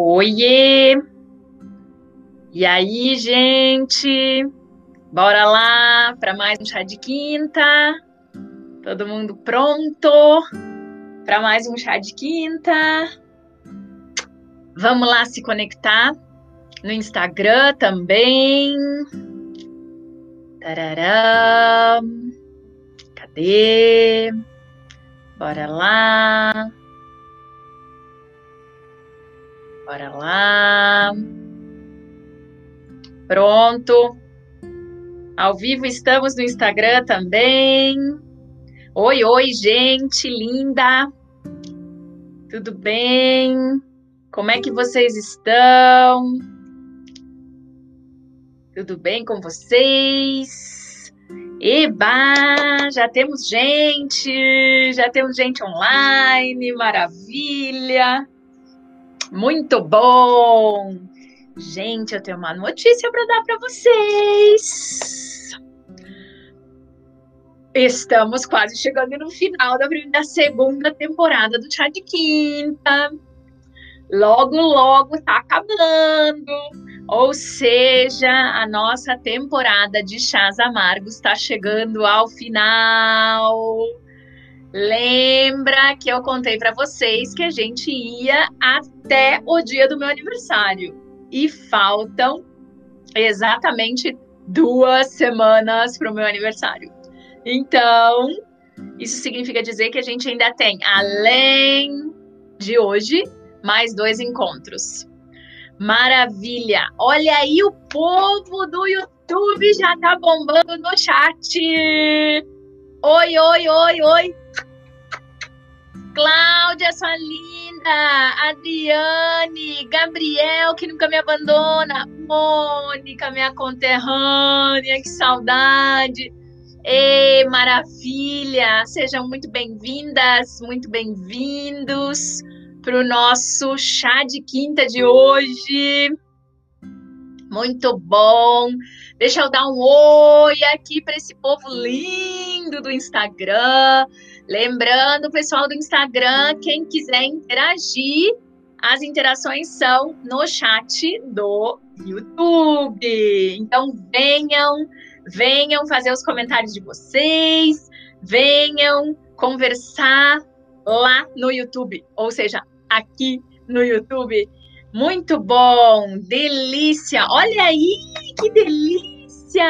Oiê! E aí, gente? Bora lá para mais um chá de quinta? Todo mundo pronto para mais um chá de quinta? Vamos lá se conectar no Instagram também. Tarará. Cadê? Bora lá. Bora lá. Pronto. Ao vivo estamos no Instagram também. Oi, oi, gente linda. Tudo bem? Como é que vocês estão? Tudo bem com vocês? Eba, já temos gente, já temos gente online, maravilha. Muito bom! Gente, eu tenho uma notícia para dar para vocês. Estamos quase chegando no final da, da segunda temporada do Chá de Quinta. Logo, logo tá acabando. Ou seja, a nossa temporada de chás amargos está chegando ao final. Lembra que eu contei para vocês que a gente ia até o dia do meu aniversário. E faltam exatamente duas semanas para o meu aniversário. Então, isso significa dizer que a gente ainda tem, além de hoje, mais dois encontros. Maravilha! Olha aí, o povo do YouTube já tá bombando no chat. Oi, oi, oi, oi. Cláudia, sua linda. Adriane, Gabriel, que nunca me abandona. Mônica, minha conterrânea, que saudade. Ei, maravilha! Sejam muito bem-vindas, muito bem-vindos para o nosso chá de quinta de hoje. Muito bom! Deixa eu dar um oi aqui para esse povo lindo do Instagram. Lembrando, pessoal do Instagram, quem quiser interagir, as interações são no chat do YouTube. Então venham, venham fazer os comentários de vocês, venham conversar lá no YouTube, ou seja, aqui no YouTube. Muito bom, delícia. Olha aí, que delícia!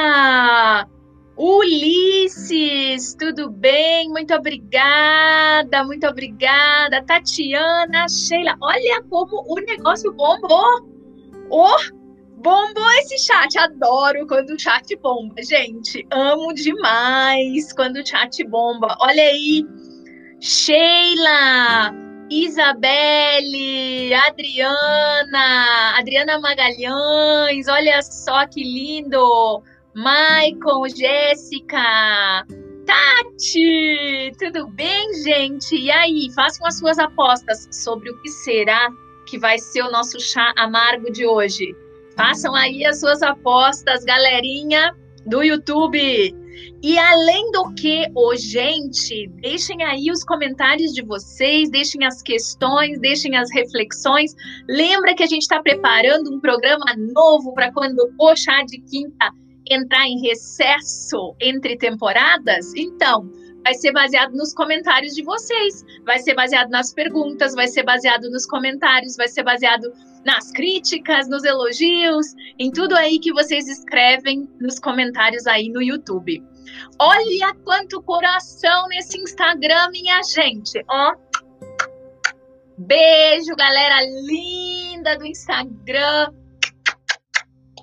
Ulisses, tudo bem? Muito obrigada, muito obrigada. Tatiana, Sheila, olha como o negócio bombou. Oh, bombou esse chat. Adoro quando o chat bomba, gente. Amo demais quando o chat bomba. Olha aí, Sheila, Isabelle, Adriana, Adriana Magalhães, olha só que lindo! Maicon, Jéssica, Tati, tudo bem, gente? E aí, façam as suas apostas sobre o que será que vai ser o nosso chá amargo de hoje. Façam aí as suas apostas, galerinha do YouTube. E além do que, oh, gente, deixem aí os comentários de vocês, deixem as questões, deixem as reflexões. Lembra que a gente está preparando um programa novo para quando o chá de quinta entrar em recesso entre temporadas? Então, vai ser baseado nos comentários de vocês, vai ser baseado nas perguntas, vai ser baseado nos comentários, vai ser baseado nas críticas, nos elogios, em tudo aí que vocês escrevem nos comentários aí no YouTube. Olha quanto coração nesse Instagram, minha gente. Ó. Beijo, galera linda do Instagram.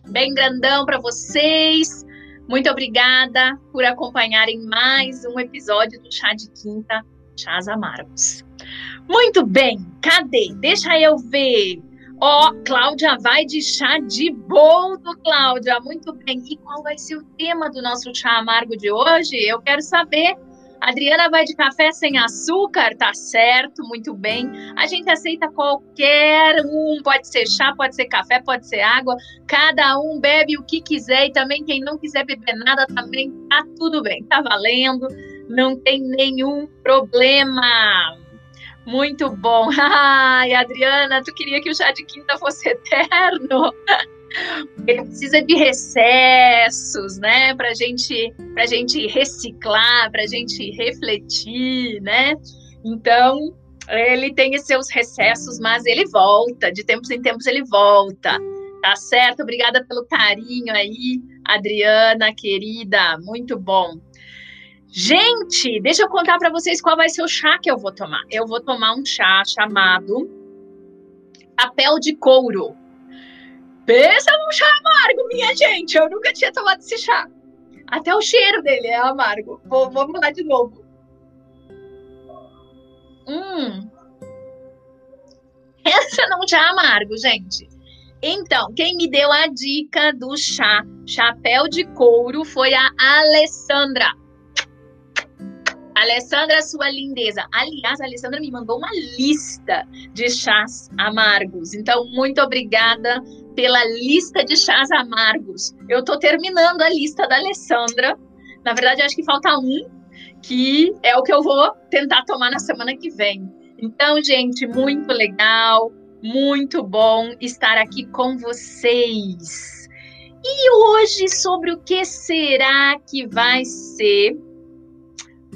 Bem grandão para vocês. Muito obrigada por acompanharem mais um episódio do Chá de Quinta, Chás Amargos. Muito bem, cadê? Deixa eu ver. Ó, oh, Cláudia vai de chá de boldo, Cláudia. Muito bem. E qual vai ser o tema do nosso chá amargo de hoje? Eu quero saber. Adriana vai de café sem açúcar, tá certo, muito bem. A gente aceita qualquer um, pode ser chá, pode ser café, pode ser água. Cada um bebe o que quiser e também quem não quiser beber nada também tá tudo bem, tá valendo, não tem nenhum problema. Muito bom. Ai, Adriana, tu queria que o chá de quinta fosse eterno? Ele precisa de recessos, né? Para gente, a gente reciclar, para a gente refletir, né? Então, ele tem seus recessos, mas ele volta, de tempos em tempos ele volta. Tá certo? Obrigada pelo carinho aí, Adriana, querida, muito bom. Gente, deixa eu contar para vocês qual vai ser o chá que eu vou tomar. Eu vou tomar um chá chamado papel de couro. Pensa num chá amargo, minha gente. Eu nunca tinha tomado esse chá. Até o cheiro dele é amargo. Vou, vamos lá de novo. Hum. Pensa num chá amargo, gente. Então, quem me deu a dica do chá chapéu de couro foi a Alessandra. Alessandra, sua lindeza. Aliás, a Alessandra me mandou uma lista de chás amargos. Então, muito obrigada pela lista de chás amargos. Eu estou terminando a lista da Alessandra. Na verdade, acho que falta um, que é o que eu vou tentar tomar na semana que vem. Então, gente, muito legal. Muito bom estar aqui com vocês. E hoje, sobre o que será que vai ser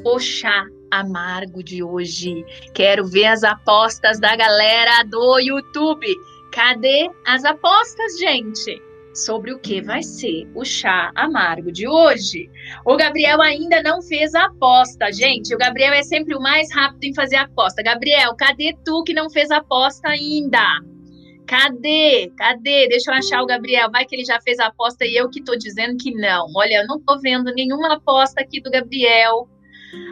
o chá amargo de hoje? Quero ver as apostas da galera do YouTube. Cadê as apostas, gente? sobre o que vai ser o chá amargo de hoje. O Gabriel ainda não fez a aposta, gente. O Gabriel é sempre o mais rápido em fazer a aposta. Gabriel, cadê tu que não fez a aposta ainda? Cadê? Cadê? Deixa eu achar o Gabriel. Vai que ele já fez a aposta e eu que tô dizendo que não. Olha, eu não tô vendo nenhuma aposta aqui do Gabriel.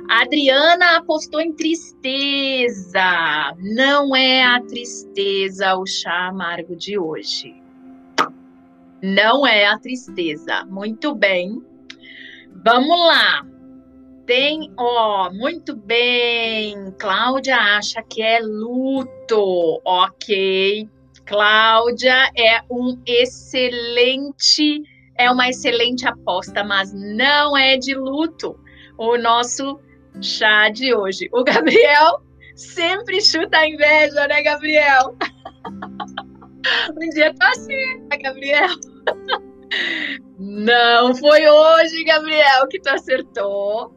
A Adriana apostou em tristeza. Não é a tristeza o chá amargo de hoje. Não é a tristeza. Muito bem. Vamos lá. Tem, ó, muito bem. Cláudia acha que é luto. Ok. Cláudia é um excelente, é uma excelente aposta, mas não é de luto. O nosso chá de hoje. O Gabriel sempre chuta a inveja, né, Gabriel? Um dia tá assim, né, Gabriel? Não foi hoje, Gabriel, que tu acertou.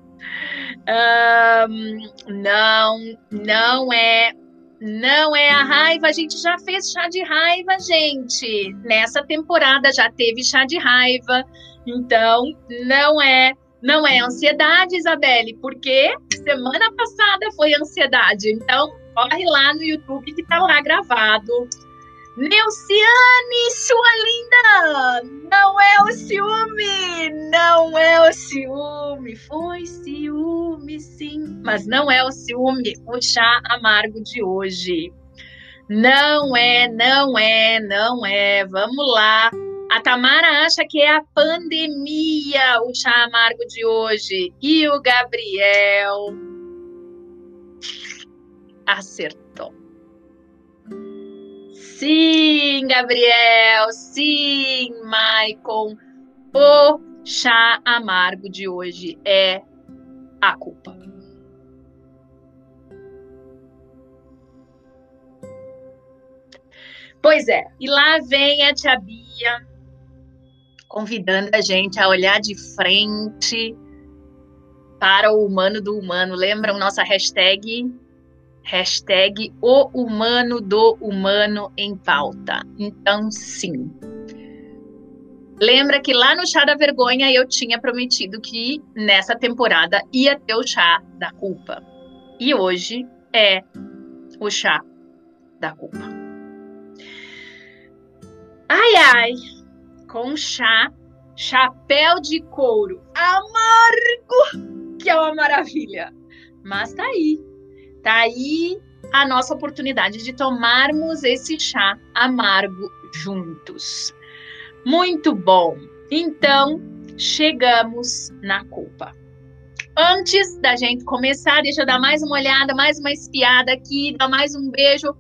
Um, não, não é. Não é a raiva, a gente já fez chá de raiva, gente. Nessa temporada já teve chá de raiva. Então, não é, não é ansiedade, Isabelle, porque semana passada foi ansiedade. Então, corre lá no YouTube que tá lá gravado Neuciane, sua linda! Não é o ciúme! Não é o ciúme! Foi ciúme, sim. Mas não é o ciúme, o chá amargo de hoje. Não é, não é, não é. Vamos lá. A Tamara acha que é a pandemia o chá amargo de hoje. E o Gabriel acertou. Sim, Gabriel, sim, Maicon. O chá amargo de hoje é a culpa. Pois é, e lá vem a tia Bia convidando a gente a olhar de frente para o humano do humano. Lembram nossa hashtag Hashtag o humano do humano em pauta. Então, sim. Lembra que lá no Chá da Vergonha eu tinha prometido que nessa temporada ia ter o Chá da Culpa. E hoje é o Chá da Culpa. Ai, ai, com chá, chapéu de couro amargo, que é uma maravilha. Mas tá aí, Tá aí a nossa oportunidade de tomarmos esse chá amargo juntos. Muito bom. Então, chegamos na culpa. Antes da gente começar, deixa eu dar mais uma olhada, mais uma espiada aqui, dar mais um beijo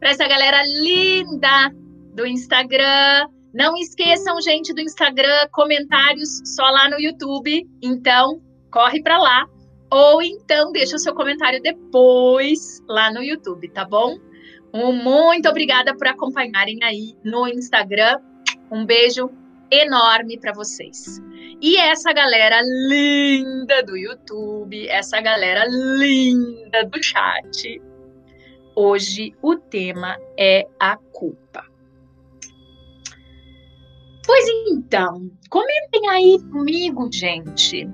para essa galera linda do Instagram. Não esqueçam, gente, do Instagram, comentários só lá no YouTube. Então, corre para lá ou então deixa o seu comentário depois lá no YouTube, tá bom? muito obrigada por acompanharem aí no Instagram. Um beijo enorme para vocês. E essa galera linda do YouTube, essa galera linda do chat. Hoje o tema é a culpa. Pois então, comentem aí comigo, gente.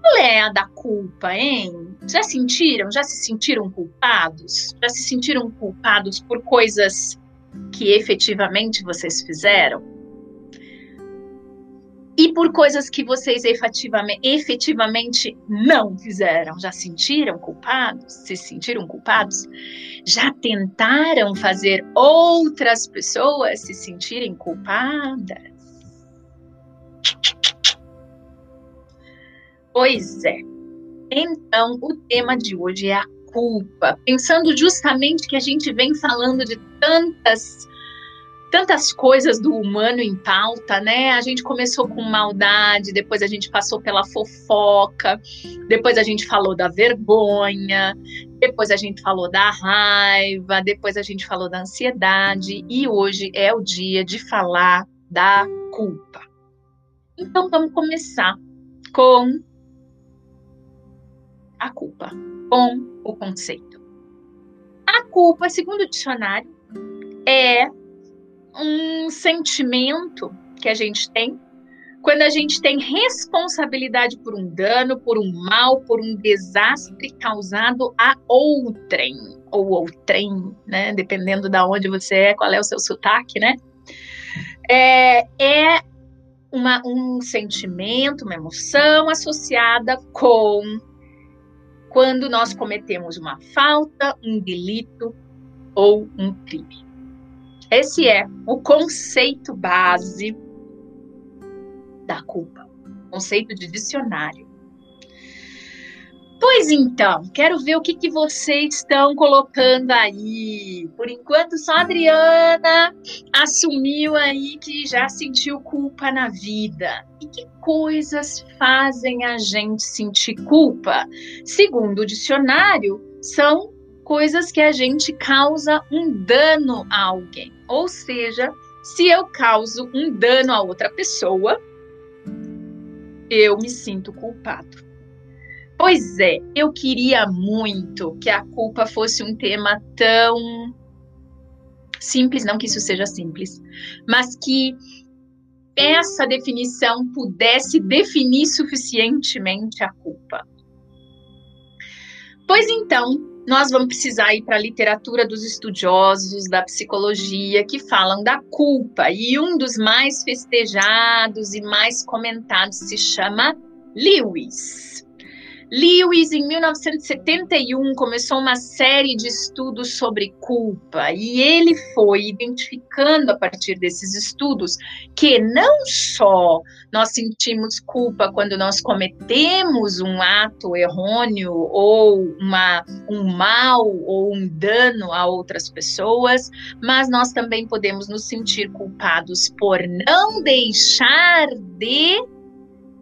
Qual é a da culpa, hein? Já sentiram? Já se sentiram culpados? Já se sentiram culpados por coisas que efetivamente vocês fizeram? E por coisas que vocês efetivamente, efetivamente não fizeram. Já sentiram culpados? Se sentiram culpados? Já tentaram fazer outras pessoas se sentirem culpadas? Pois é. Então, o tema de hoje é a culpa, pensando justamente que a gente vem falando de tantas tantas coisas do humano em pauta, né? A gente começou com maldade, depois a gente passou pela fofoca, depois a gente falou da vergonha, depois a gente falou da raiva, depois a gente falou da ansiedade e hoje é o dia de falar da culpa. Então vamos começar com a culpa, com o conceito. A culpa, segundo o dicionário, é um sentimento que a gente tem quando a gente tem responsabilidade por um dano, por um mal, por um desastre causado a outrem ou outrem, né? Dependendo da de onde você é, qual é o seu sotaque, né? É, é uma, um sentimento, uma emoção associada com quando nós cometemos uma falta, um delito ou um crime. Esse é o conceito base da culpa, conceito de dicionário. Pois então, quero ver o que, que vocês estão colocando aí. Por enquanto, só a Adriana assumiu aí que já sentiu culpa na vida. E que coisas fazem a gente sentir culpa? Segundo o dicionário, são coisas que a gente causa um dano a alguém. Ou seja, se eu causo um dano a outra pessoa, eu me sinto culpado. Pois é, eu queria muito que a culpa fosse um tema tão simples, não que isso seja simples, mas que essa definição pudesse definir suficientemente a culpa. Pois então, nós vamos precisar ir para a literatura dos estudiosos da psicologia que falam da culpa. E um dos mais festejados e mais comentados se chama Lewis. Lewis, em 1971, começou uma série de estudos sobre culpa. E ele foi identificando a partir desses estudos que não só nós sentimos culpa quando nós cometemos um ato errôneo ou uma, um mal ou um dano a outras pessoas, mas nós também podemos nos sentir culpados por não deixar de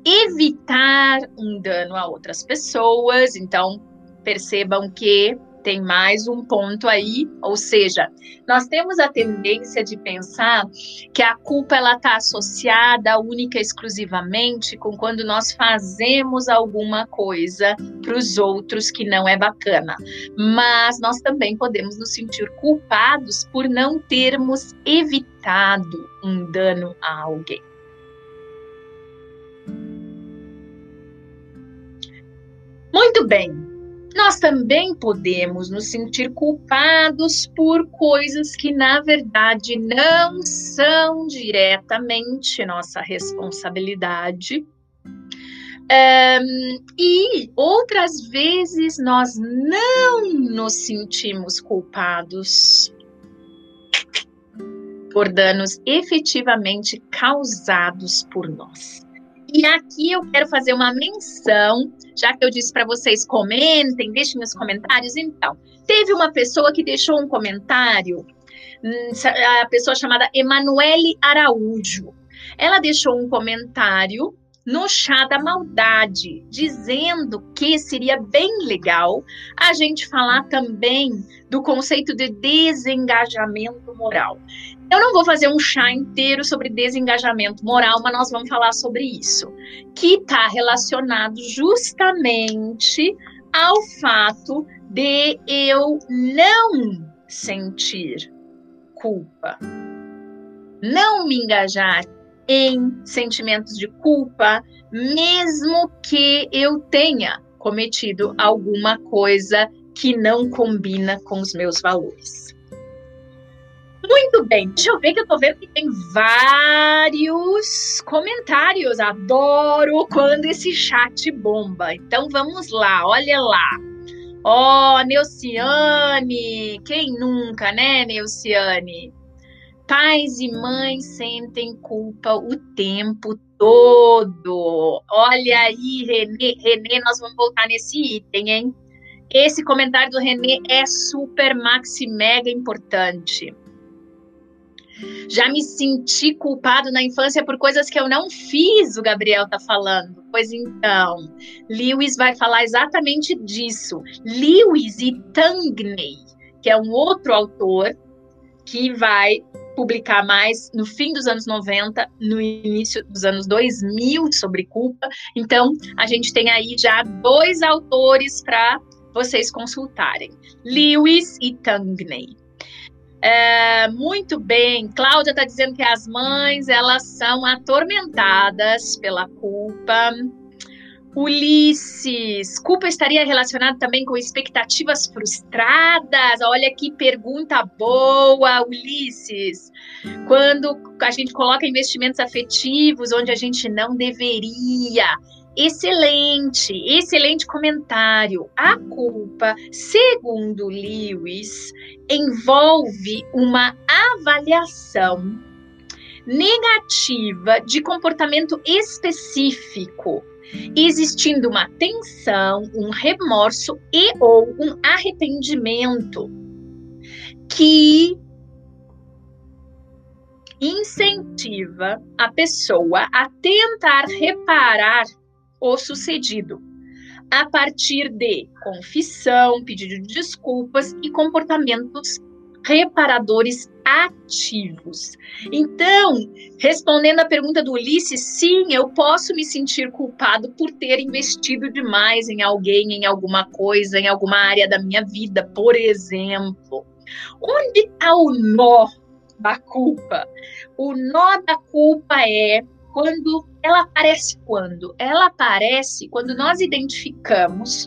evitar um dano a outras pessoas. Então, percebam que tem mais um ponto aí, ou seja, nós temos a tendência de pensar que a culpa ela está associada única e exclusivamente com quando nós fazemos alguma coisa para os outros que não é bacana, mas nós também podemos nos sentir culpados por não termos evitado um dano a alguém. Muito bem, nós também podemos nos sentir culpados por coisas que, na verdade, não são diretamente nossa responsabilidade. Um, e outras vezes nós não nos sentimos culpados por danos efetivamente causados por nós. E aqui eu quero fazer uma menção, já que eu disse para vocês comentem, deixem nos comentários. Então, teve uma pessoa que deixou um comentário, hum, a pessoa chamada Emanuele Araújo. Ela deixou um comentário no chá da maldade, dizendo que seria bem legal a gente falar também do conceito de desengajamento moral. Eu não vou fazer um chá inteiro sobre desengajamento moral, mas nós vamos falar sobre isso, que está relacionado justamente ao fato de eu não sentir culpa, não me engajar em sentimentos de culpa, mesmo que eu tenha cometido alguma coisa que não combina com os meus valores. Muito bem, deixa eu ver que eu tô vendo que tem vários comentários. Adoro quando esse chat bomba. Então vamos lá, olha lá. Ó, oh, Neuciane, quem nunca, né, Neuciane? Pais e mães sentem culpa o tempo todo. Olha aí, Renê, Renê, nós vamos voltar nesse item, hein? Esse comentário do Renê é super maxi mega importante. Já me senti culpado na infância por coisas que eu não fiz, o Gabriel tá falando. Pois então, Lewis vai falar exatamente disso. Lewis e Tangney, que é um outro autor que vai publicar mais no fim dos anos 90, no início dos anos 2000 sobre culpa. Então, a gente tem aí já dois autores para vocês consultarem: Lewis e Tangney. É, muito bem, Cláudia está dizendo que as mães elas são atormentadas pela culpa. Ulisses, culpa estaria relacionada também com expectativas frustradas? Olha que pergunta boa, Ulisses. Quando a gente coloca investimentos afetivos onde a gente não deveria. Excelente, excelente comentário. A culpa, segundo Lewis, envolve uma avaliação negativa de comportamento específico existindo uma tensão, um remorso e ou um arrependimento que incentiva a pessoa a tentar reparar o sucedido a partir de confissão, pedido de desculpas e comportamentos reparadores ativos. Então, respondendo à pergunta do Ulisses, sim, eu posso me sentir culpado por ter investido demais em alguém, em alguma coisa, em alguma área da minha vida, por exemplo. Onde está o nó da culpa? O nó da culpa é quando ela aparece quando? Ela aparece quando nós identificamos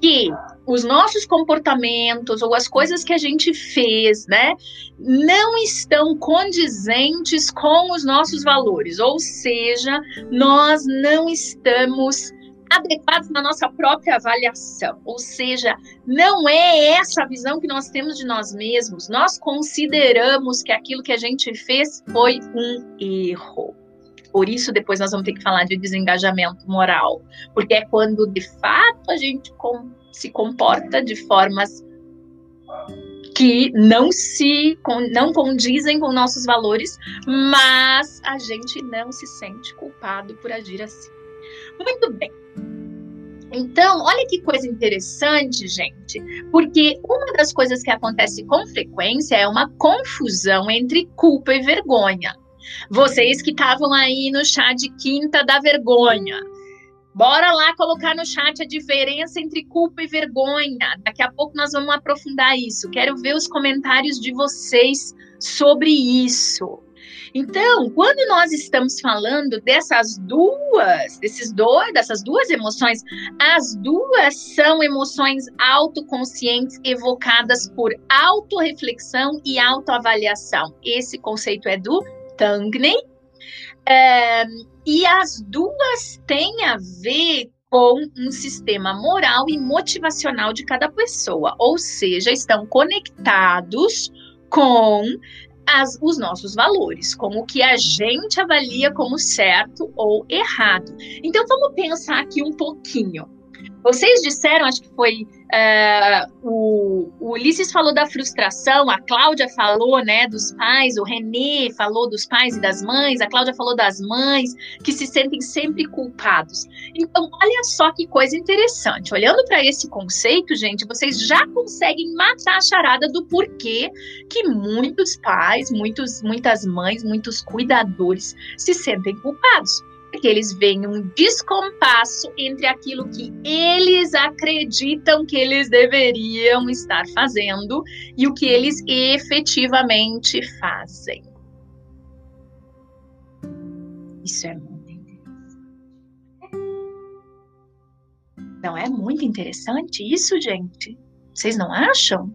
que os nossos comportamentos ou as coisas que a gente fez, né, não estão condizentes com os nossos valores, ou seja, nós não estamos adequados na nossa própria avaliação, ou seja, não é essa a visão que nós temos de nós mesmos. Nós consideramos que aquilo que a gente fez foi um erro. Por isso, depois nós vamos ter que falar de desengajamento moral, porque é quando de fato a gente se comporta de formas que não se não condizem com nossos valores, mas a gente não se sente culpado por agir assim. Muito bem. Então, olha que coisa interessante, gente, porque uma das coisas que acontece com frequência é uma confusão entre culpa e vergonha. Vocês que estavam aí no chá de quinta da vergonha. Bora lá colocar no chat a diferença entre culpa e vergonha. Daqui a pouco nós vamos aprofundar isso. Quero ver os comentários de vocês sobre isso. Então, quando nós estamos falando dessas duas, desses dois, dessas duas emoções, as duas são emoções autoconscientes evocadas por autorreflexão e autoavaliação. Esse conceito é do Tangney. É, e as duas têm a ver com um sistema moral e motivacional de cada pessoa, ou seja, estão conectados com as, os nossos valores, com o que a gente avalia como certo ou errado. Então vamos pensar aqui um pouquinho. Vocês disseram, acho que foi uh, o, o Ulisses falou da frustração, a Cláudia falou, né, dos pais, o Renê falou dos pais e das mães, a Cláudia falou das mães que se sentem sempre culpados. Então, olha só que coisa interessante. Olhando para esse conceito, gente, vocês já conseguem matar a charada do porquê que muitos pais, muitos, muitas mães, muitos cuidadores se sentem culpados que eles veem um descompasso entre aquilo que eles acreditam que eles deveriam estar fazendo e o que eles efetivamente fazem. Isso é muito interessante. Não é muito interessante isso, gente? Vocês não acham?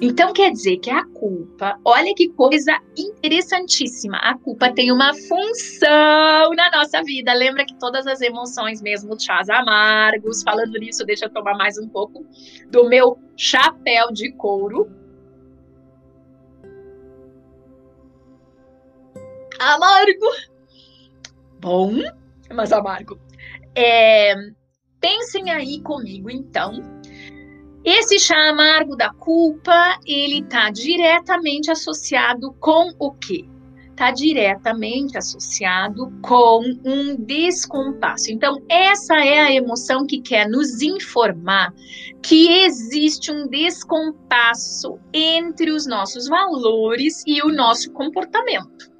Então quer dizer que a culpa, olha que coisa interessantíssima, a culpa tem uma função na nossa vida. Lembra que todas as emoções, mesmo chás amargos, falando nisso, deixa eu tomar mais um pouco do meu chapéu de couro. Amargo. Bom, mas amargo. É, pensem aí comigo, então, esse chá amargo da culpa, ele está diretamente associado com o quê? Está diretamente associado com um descompasso. Então, essa é a emoção que quer nos informar que existe um descompasso entre os nossos valores e o nosso comportamento.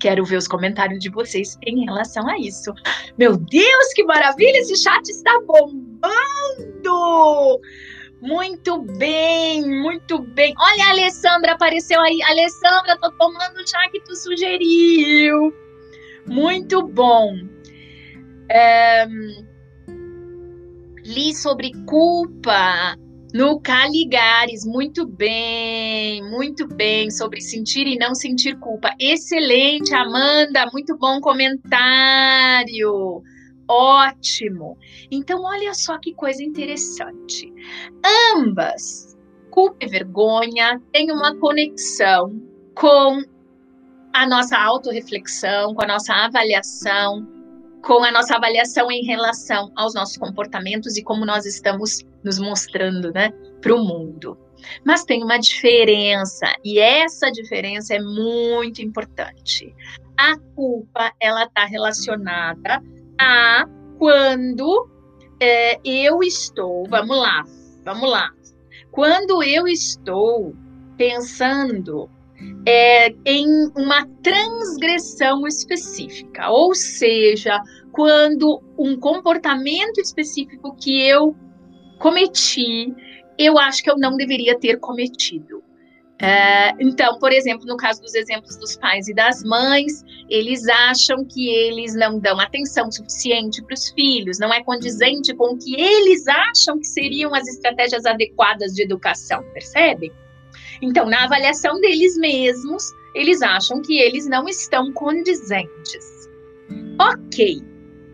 Quero ver os comentários de vocês em relação a isso. Meu Deus, que maravilha! Esse chat está bombando! Muito bem, muito bem. Olha, a Alessandra apareceu aí. Alessandra, tô tomando o chá que tu sugeriu. Muito bom. É... Li sobre culpa no Caligares, muito bem, muito bem, sobre sentir e não sentir culpa. Excelente, Amanda, muito bom comentário. Ótimo. Então, olha só que coisa interessante. Ambas, culpa e vergonha, têm uma conexão com a nossa autorreflexão, com a nossa avaliação, com a nossa avaliação em relação aos nossos comportamentos e como nós estamos nos mostrando, né, para o mundo. Mas tem uma diferença e essa diferença é muito importante. A culpa ela está relacionada a quando é, eu estou, vamos lá, vamos lá, quando eu estou pensando é, em uma transgressão específica, ou seja, quando um comportamento específico que eu cometi, eu acho que eu não deveria ter cometido. É, então, por exemplo, no caso dos exemplos dos pais e das mães, eles acham que eles não dão atenção suficiente para os filhos, não é condizente com o que eles acham que seriam as estratégias adequadas de educação, percebem? Então, na avaliação deles mesmos, eles acham que eles não estão condizentes. Ok.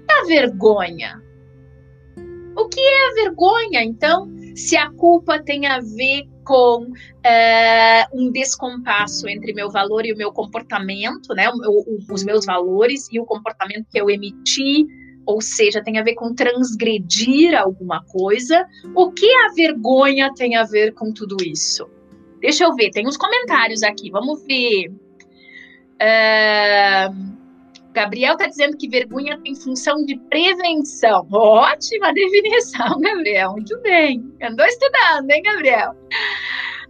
A vergonha. O que é a vergonha, então, se a culpa tem a ver com é, um descompasso entre meu valor e o meu comportamento, né? O, o, os meus valores e o comportamento que eu emiti, ou seja, tem a ver com transgredir alguma coisa. O que a vergonha tem a ver com tudo isso? Deixa eu ver, tem uns comentários aqui, vamos ver. Uh, Gabriel está dizendo que vergonha tem função de prevenção. Ótima definição, Gabriel. Muito bem. Andou estudando, hein, Gabriel?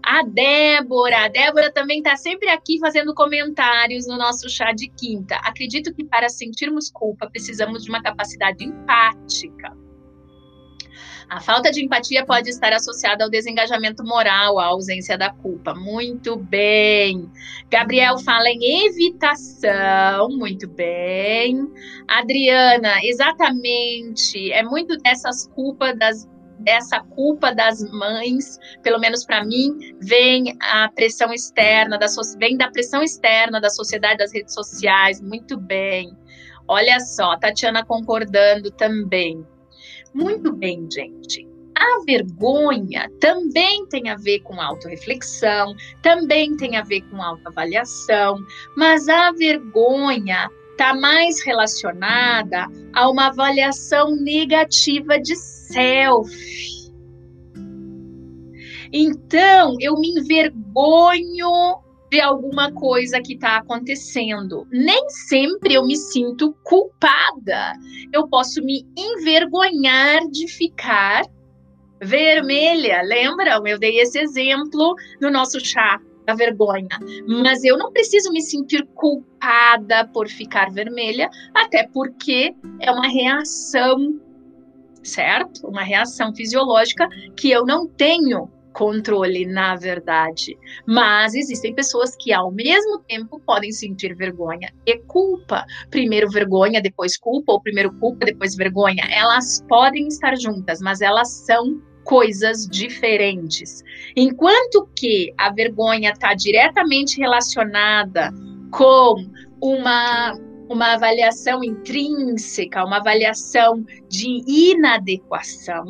A Débora, a Débora também está sempre aqui fazendo comentários no nosso chá de quinta. Acredito que para sentirmos culpa precisamos de uma capacidade empática. A falta de empatia pode estar associada ao desengajamento moral, à ausência da culpa. Muito bem. Gabriel fala em evitação. Muito bem. Adriana, exatamente. É muito dessas culpas das dessa culpa das mães, pelo menos para mim, vem a pressão externa da vem da pressão externa da sociedade, das redes sociais. Muito bem. Olha só, Tatiana concordando também. Muito bem, gente. A vergonha também tem a ver com autorreflexão, também tem a ver com autoavaliação, mas a vergonha está mais relacionada a uma avaliação negativa de self. Então, eu me envergonho de alguma coisa que está acontecendo. Nem sempre eu me sinto culpada. Eu posso me envergonhar de ficar vermelha. Lembram? Eu dei esse exemplo no nosso chá da vergonha. Mas eu não preciso me sentir culpada por ficar vermelha, até porque é uma reação, certo? Uma reação fisiológica que eu não tenho controle, na verdade. Mas existem pessoas que, ao mesmo tempo, podem sentir vergonha e culpa. Primeiro vergonha, depois culpa, ou primeiro culpa, depois vergonha. Elas podem estar juntas, mas elas são coisas diferentes. Enquanto que a vergonha está diretamente relacionada com uma uma avaliação intrínseca, uma avaliação de inadequação,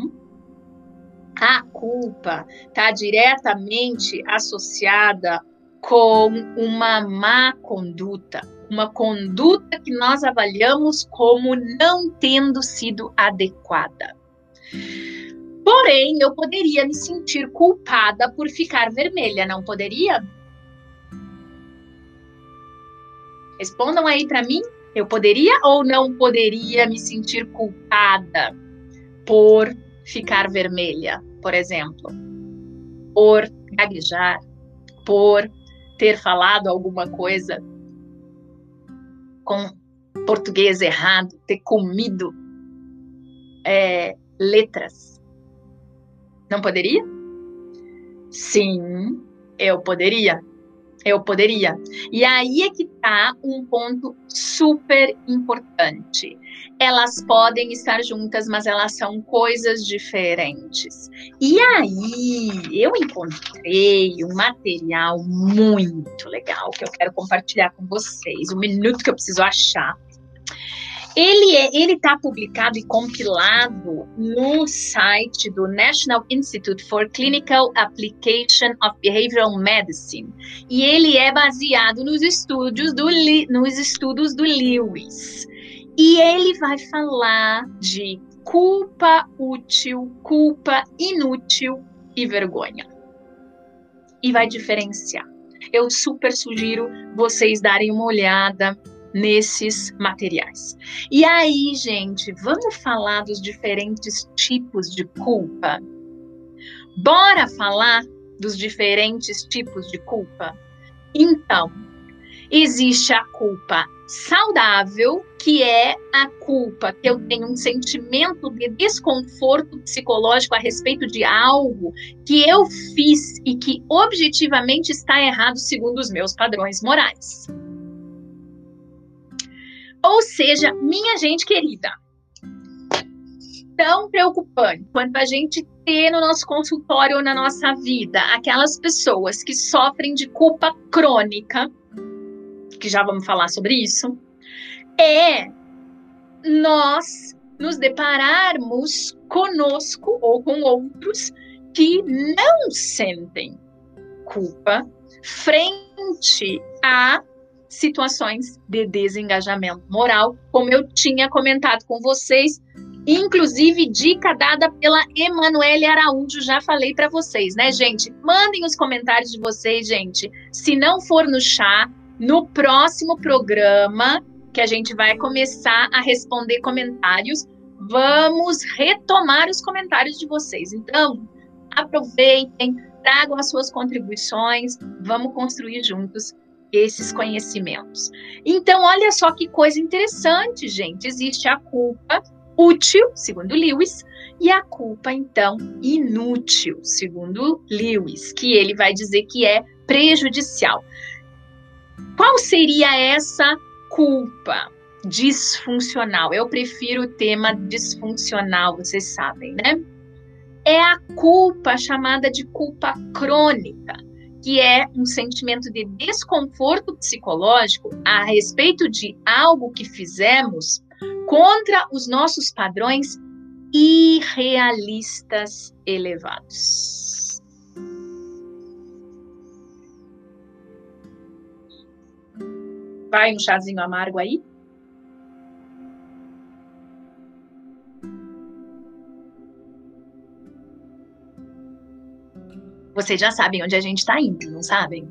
a culpa está diretamente associada com uma má conduta, uma conduta que nós avaliamos como não tendo sido adequada. Porém, eu poderia me sentir culpada por ficar vermelha, não poderia? Respondam aí para mim. Eu poderia ou não poderia me sentir culpada por ficar vermelha, por exemplo, por gaguejar, por ter falado alguma coisa com português errado, ter comido é, letras. Não poderia? Sim, eu poderia eu poderia. E aí é que está um ponto super importante. Elas podem estar juntas, mas elas são coisas diferentes. E aí eu encontrei um material muito legal que eu quero compartilhar com vocês. Um minuto que eu preciso achar ele é, ele está publicado e compilado no site do National Institute for Clinical Application of Behavioral Medicine. E ele é baseado nos estudos do nos estudos do Lewis. E ele vai falar de culpa útil, culpa inútil e vergonha. E vai diferenciar. Eu super sugiro vocês darem uma olhada nesses materiais. E aí, gente, vamos falar dos diferentes tipos de culpa? Bora falar dos diferentes tipos de culpa? Então, existe a culpa saudável, que é a culpa que eu tenho um sentimento de desconforto psicológico a respeito de algo que eu fiz e que objetivamente está errado segundo os meus padrões morais. Ou seja, minha gente querida, tão preocupante quanto a gente ter no nosso consultório ou na nossa vida aquelas pessoas que sofrem de culpa crônica, que já vamos falar sobre isso, é nós nos depararmos conosco ou com outros que não sentem culpa frente a situações de desengajamento moral, como eu tinha comentado com vocês, inclusive dica dada pela Emanuele Araújo, já falei para vocês, né, gente? Mandem os comentários de vocês, gente. Se não for no chá, no próximo programa que a gente vai começar a responder comentários, vamos retomar os comentários de vocês. Então, aproveitem, tragam as suas contribuições, vamos construir juntos esses conhecimentos. Então, olha só que coisa interessante, gente. Existe a culpa útil, segundo Lewis, e a culpa, então, inútil, segundo Lewis, que ele vai dizer que é prejudicial. Qual seria essa culpa disfuncional? Eu prefiro o tema disfuncional, vocês sabem, né? É a culpa chamada de culpa crônica que é um sentimento de desconforto psicológico a respeito de algo que fizemos contra os nossos padrões irrealistas elevados. Vai um chazinho amargo aí? Vocês já sabem onde a gente está indo, não sabem?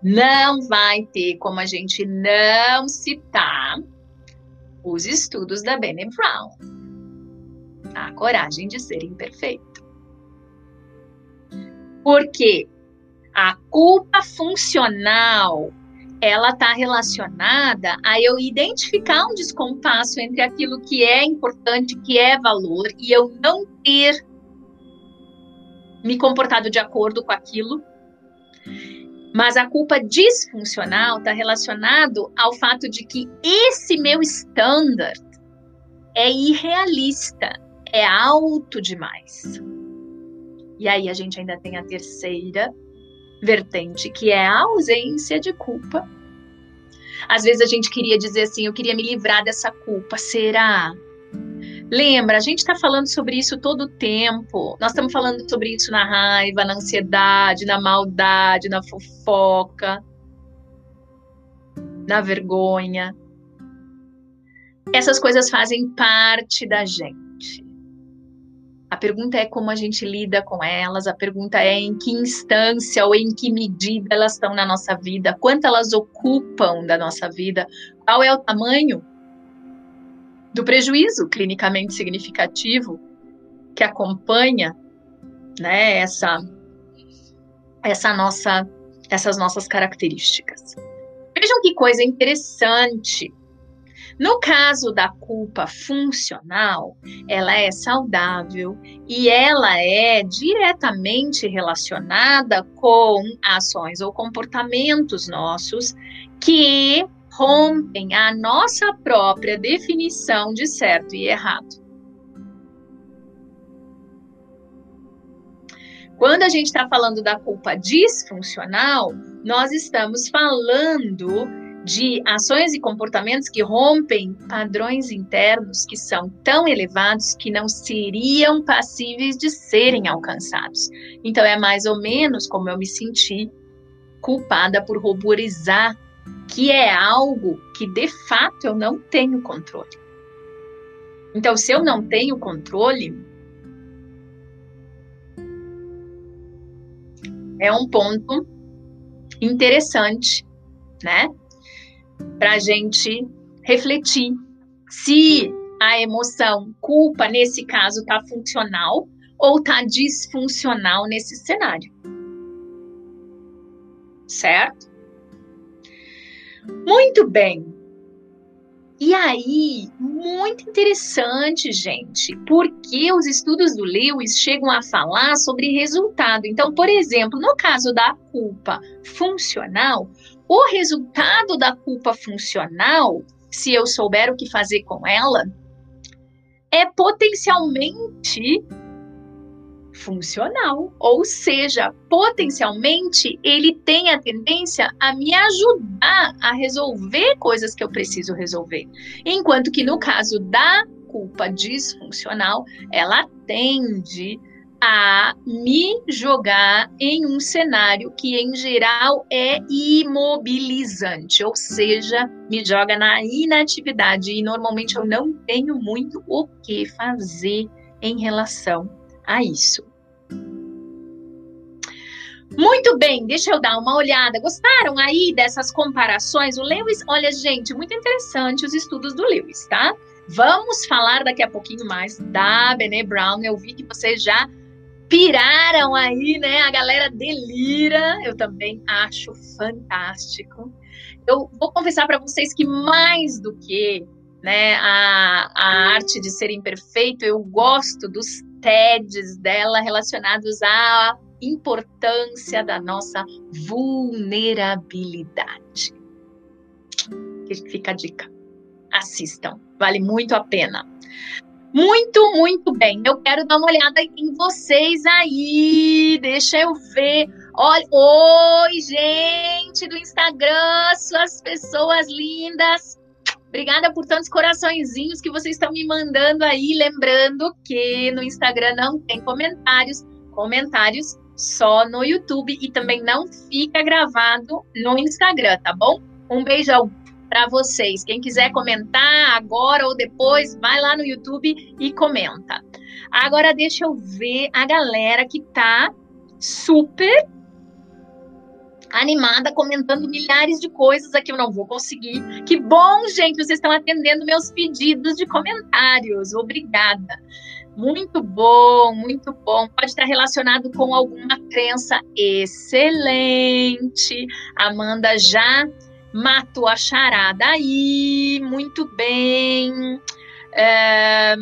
Não vai ter como a gente não citar os estudos da Bene Brown. A coragem de ser imperfeito. Porque a culpa funcional ela está relacionada a eu identificar um descompasso entre aquilo que é importante, que é valor, e eu não ter me comportado de acordo com aquilo. Mas a culpa disfuncional está relacionado ao fato de que esse meu standard é irrealista, é alto demais. E aí a gente ainda tem a terceira vertente, que é a ausência de culpa. Às vezes a gente queria dizer assim, eu queria me livrar dessa culpa, será? Lembra, a gente está falando sobre isso todo o tempo. Nós estamos falando sobre isso na raiva, na ansiedade, na maldade, na fofoca, na vergonha. Essas coisas fazem parte da gente. A pergunta é como a gente lida com elas, a pergunta é em que instância ou em que medida elas estão na nossa vida, quanto elas ocupam da nossa vida, qual é o tamanho do prejuízo clinicamente significativo que acompanha né, essa, essa nossa, essas nossas características. Vejam que coisa interessante. No caso da culpa funcional, ela é saudável e ela é diretamente relacionada com ações ou comportamentos nossos que rompem a nossa própria definição de certo e errado. Quando a gente está falando da culpa disfuncional, nós estamos falando de ações e comportamentos que rompem padrões internos que são tão elevados que não seriam passíveis de serem alcançados. Então, é mais ou menos como eu me senti culpada por ruborizar que é algo que de fato eu não tenho controle. Então, se eu não tenho controle, é um ponto interessante, né? Para a gente refletir se a emoção culpa, nesse caso, está funcional ou está disfuncional nesse cenário. Certo? Muito bem. E aí, muito interessante, gente, porque os estudos do Lewis chegam a falar sobre resultado. Então, por exemplo, no caso da culpa funcional, o resultado da culpa funcional, se eu souber o que fazer com ela, é potencialmente funcional, ou seja, potencialmente ele tem a tendência a me ajudar a resolver coisas que eu preciso resolver. Enquanto que no caso da culpa disfuncional, ela tende a me jogar em um cenário que, em geral, é imobilizante, ou seja, me joga na inatividade. E normalmente eu não tenho muito o que fazer em relação a isso. Muito bem, deixa eu dar uma olhada. Gostaram aí dessas comparações? O Lewis, olha, gente, muito interessante os estudos do Lewis, tá? Vamos falar daqui a pouquinho mais da Brené Brown. Eu vi que vocês já piraram aí, né? A galera delira. Eu também acho fantástico. Eu vou confessar para vocês que mais do que né, a, a arte de ser imperfeito, eu gosto dos TEDs dela relacionados à importância da nossa vulnerabilidade. Fica a dica. Assistam, vale muito a pena. Muito, muito bem. Eu quero dar uma olhada em vocês aí. Deixa eu ver. Olha, oi, gente do Instagram, suas pessoas lindas. Obrigada por tantos coraçõezinhos que vocês estão me mandando aí. Lembrando que no Instagram não tem comentários, comentários só no YouTube e também não fica gravado no Instagram, tá bom? Um beijão para vocês. Quem quiser comentar agora ou depois, vai lá no YouTube e comenta. Agora deixa eu ver a galera que tá super animada, comentando milhares de coisas aqui. Eu não vou conseguir. Que bom, gente, vocês estão atendendo meus pedidos de comentários. Obrigada. Muito bom, muito bom. Pode estar relacionado com alguma crença excelente. Amanda já matou a charada aí. Muito bem. É...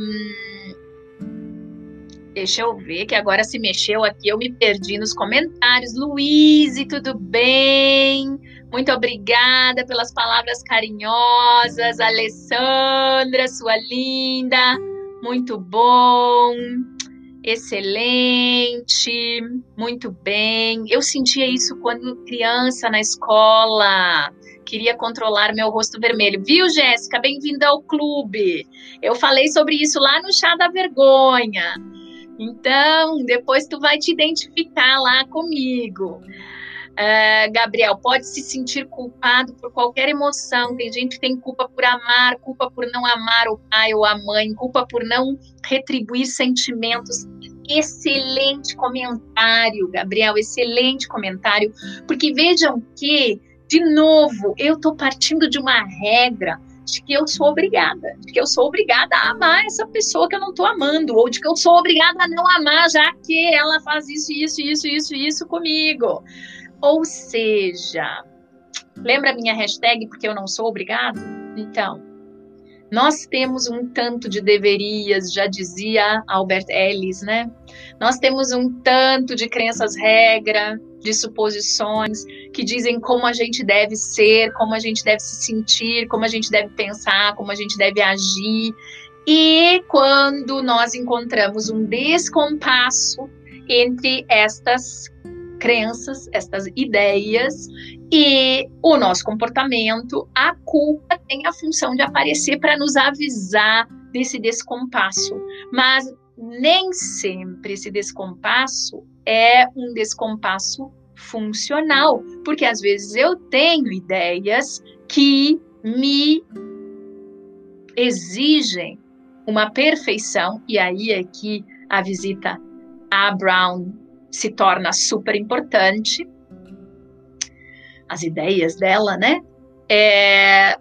Deixa eu ver que agora se mexeu aqui, eu me perdi nos comentários. Luiz, tudo bem? Muito obrigada pelas palavras carinhosas. Alessandra, sua linda. Muito bom. Excelente. Muito bem. Eu sentia isso quando criança na escola queria controlar meu rosto vermelho. Viu, Jéssica? Bem-vinda ao clube. Eu falei sobre isso lá no Chá da Vergonha. Então, depois tu vai te identificar lá comigo. Uh, Gabriel, pode se sentir culpado por qualquer emoção. Tem gente que tem culpa por amar, culpa por não amar o pai ou a mãe, culpa por não retribuir sentimentos. Excelente comentário, Gabriel, excelente comentário. Porque vejam que, de novo, eu estou partindo de uma regra de que eu sou obrigada, de que eu sou obrigada a amar essa pessoa que eu não estou amando, ou de que eu sou obrigada a não amar, já que ela faz isso, isso, isso, isso, isso comigo. Ou seja, lembra a minha hashtag porque eu não sou obrigado? Então, nós temos um tanto de deverias, já dizia Albert Ellis, né? Nós temos um tanto de crenças regra, de suposições que dizem como a gente deve ser, como a gente deve se sentir, como a gente deve pensar, como a gente deve agir. E quando nós encontramos um descompasso entre estas crenças, estas ideias e o nosso comportamento, a culpa tem a função de aparecer para nos avisar desse descompasso. Mas nem sempre esse descompasso é um descompasso funcional, porque às vezes eu tenho ideias que me exigem uma perfeição, e aí é que a visita a Brown se torna super importante. As ideias dela, né? É,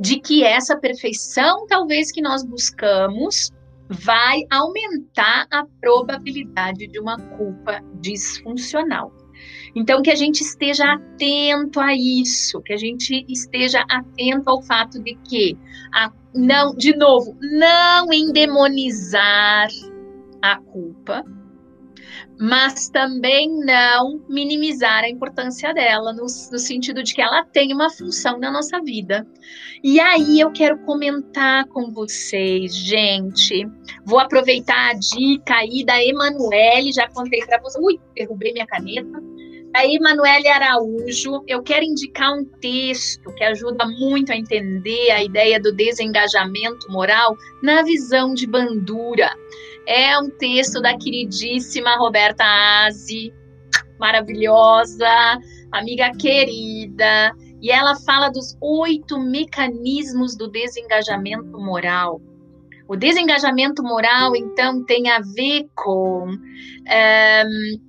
de que essa perfeição, talvez que nós buscamos, vai aumentar a probabilidade de uma culpa disfuncional. Então, que a gente esteja atento a isso, que a gente esteja atento ao fato de que, a, não, de novo, não endemonizar a culpa, mas também não minimizar a importância dela, no, no, sentido de que ela tem uma função na nossa vida. E aí eu quero comentar com vocês, gente. Vou aproveitar a dica aí da Emanuele, já contei para vocês. Ui, derrubei minha caneta. A Emanuele Araújo, eu quero indicar um texto que ajuda muito a entender a ideia do desengajamento moral na visão de Bandura. É um texto da queridíssima Roberta Aze, maravilhosa, amiga querida, e ela fala dos oito mecanismos do desengajamento moral. O desengajamento moral, então, tem a ver com um,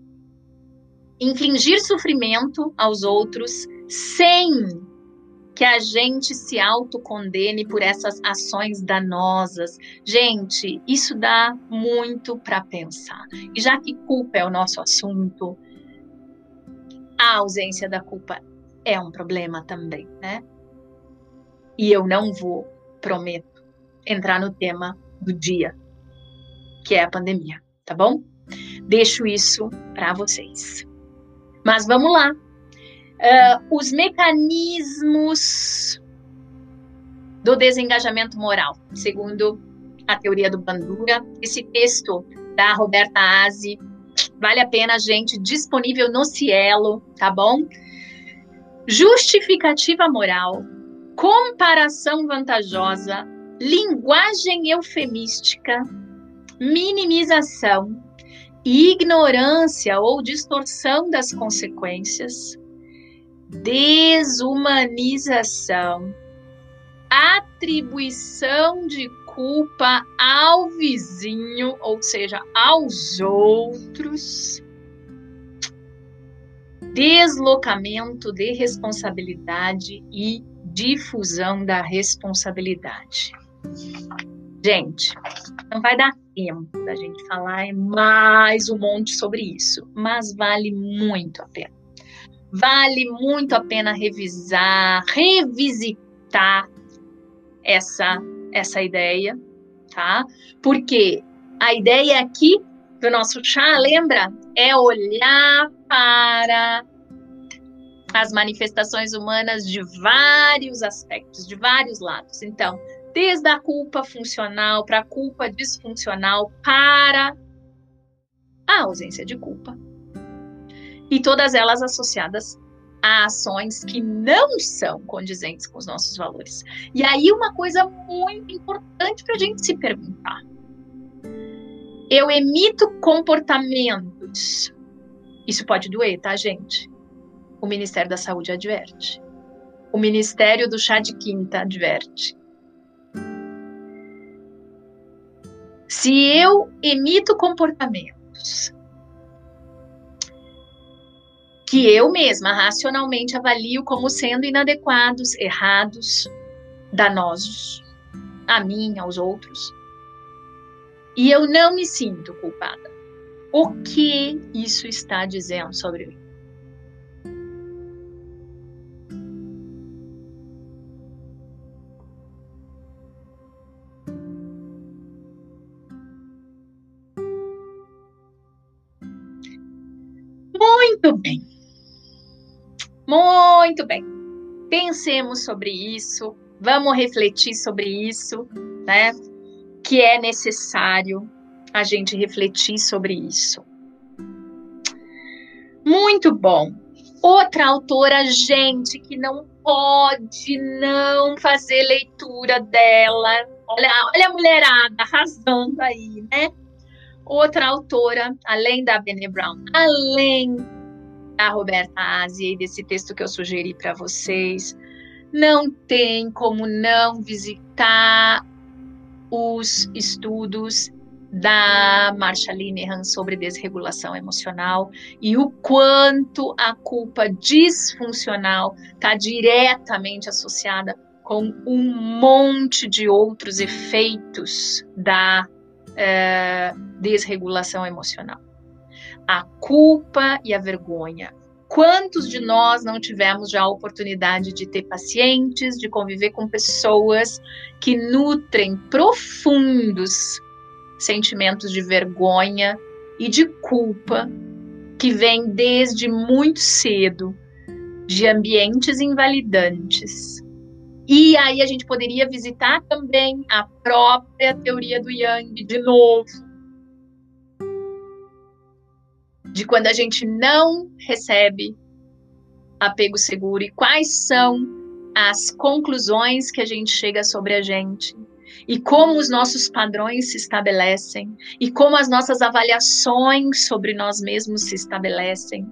infligir sofrimento aos outros sem que a gente se autocondene por essas ações danosas. Gente, isso dá muito para pensar. E já que culpa é o nosso assunto, a ausência da culpa é um problema também, né? E eu não vou, prometo, entrar no tema do dia, que é a pandemia, tá bom? Deixo isso para vocês. Mas vamos lá, uh, os mecanismos do desengajamento moral, segundo a teoria do Bandura. Esse texto da Roberta Aze vale a pena, gente, disponível no Cielo, tá bom? Justificativa moral, comparação vantajosa, linguagem eufemística, minimização, ignorância ou distorção das consequências, desumanização, atribuição de culpa ao vizinho, ou seja, aos outros, deslocamento de responsabilidade e difusão da responsabilidade. Gente, não vai dar tempo da gente falar mais um monte sobre isso, mas vale muito a pena. Vale muito a pena revisar, revisitar essa essa ideia, tá? Porque a ideia aqui do nosso chá, lembra? É olhar para as manifestações humanas de vários aspectos, de vários lados. Então, desde a culpa funcional para a culpa disfuncional para a ausência de culpa. E todas elas associadas a ações que não são condizentes com os nossos valores. E aí, uma coisa muito importante para a gente se perguntar: eu emito comportamentos. Isso pode doer, tá, gente? O Ministério da Saúde adverte. O Ministério do Chá de Quinta adverte. Se eu emito comportamentos que eu mesma racionalmente avalio como sendo inadequados, errados, danosos a mim, aos outros, e eu não me sinto culpada. O que isso está dizendo sobre mim? Muito bem. Muito bem. Pensemos sobre isso, vamos refletir sobre isso, né? que é necessário a gente refletir sobre isso. Muito bom. Outra autora, gente, que não pode não fazer leitura dela. Olha, olha a mulherada arrasando aí, né? Outra autora, além da Bene Brown, além da Roberta Asia e desse texto que eu sugeri para vocês, não tem como não visitar os estudos da Marsha Linehan sobre desregulação emocional e o quanto a culpa disfuncional está diretamente associada com um monte de outros efeitos da é, desregulação emocional. A culpa e a vergonha, Quantos de nós não tivemos já a oportunidade de ter pacientes, de conviver com pessoas que nutrem profundos sentimentos de vergonha e de culpa que vêm desde muito cedo de ambientes invalidantes. E aí a gente poderia visitar também a própria teoria do Yang de novo, de quando a gente não recebe apego seguro e quais são as conclusões que a gente chega sobre a gente e como os nossos padrões se estabelecem e como as nossas avaliações sobre nós mesmos se estabelecem.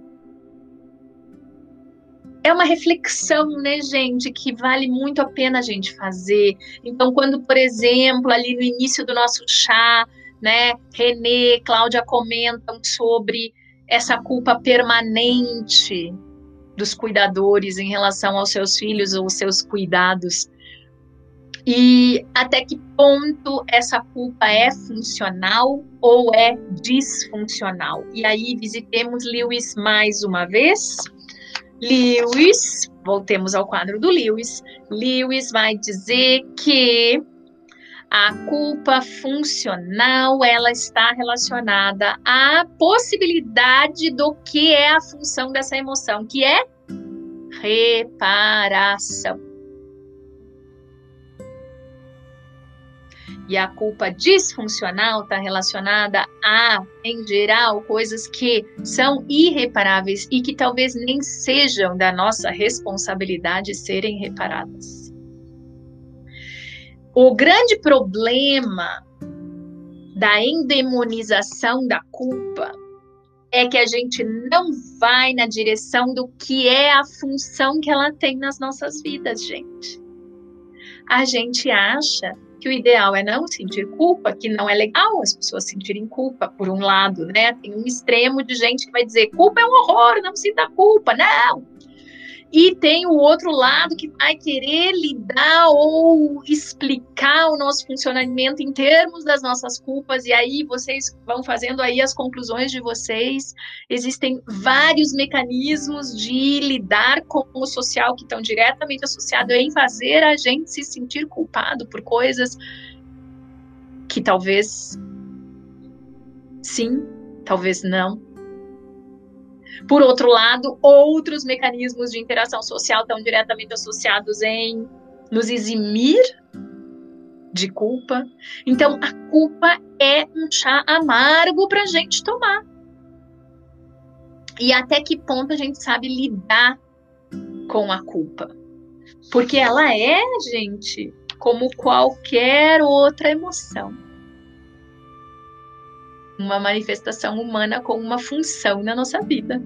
É uma reflexão, né, gente, que vale muito a pena a gente fazer. Então, quando, por exemplo, ali no início do nosso chá, né, Renê, Cláudia comentam sobre essa culpa permanente dos cuidadores em relação aos seus filhos ou seus cuidados. E até que ponto essa culpa é funcional ou é disfuncional? E aí visitemos Lewis mais uma vez. Lewis, voltemos ao quadro do Lewis. Lewis vai dizer que a culpa funcional ela está relacionada à possibilidade do que é a função dessa emoção, que é reparação. E a culpa disfuncional está relacionada a, em geral, coisas que são irreparáveis e que talvez nem sejam da nossa responsabilidade serem reparadas. O grande problema da endemonização da culpa é que a gente não vai na direção do que é a função que ela tem nas nossas vidas, gente. A gente acha que o ideal é não sentir culpa, que não é legal as pessoas sentirem culpa, por um lado, né? Tem um extremo de gente que vai dizer culpa é um horror, não sinta culpa. Não! E tem o outro lado que vai querer lidar ou explicar o nosso funcionamento em termos das nossas culpas, e aí vocês vão fazendo aí as conclusões de vocês. Existem vários mecanismos de lidar com o social que estão diretamente associados em fazer a gente se sentir culpado por coisas que talvez sim, talvez não, por outro lado, outros mecanismos de interação social estão diretamente associados em nos eximir de culpa. Então, a culpa é um chá amargo para a gente tomar. E até que ponto a gente sabe lidar com a culpa? Porque ela é, gente, como qualquer outra emoção. Uma manifestação humana com uma função na nossa vida.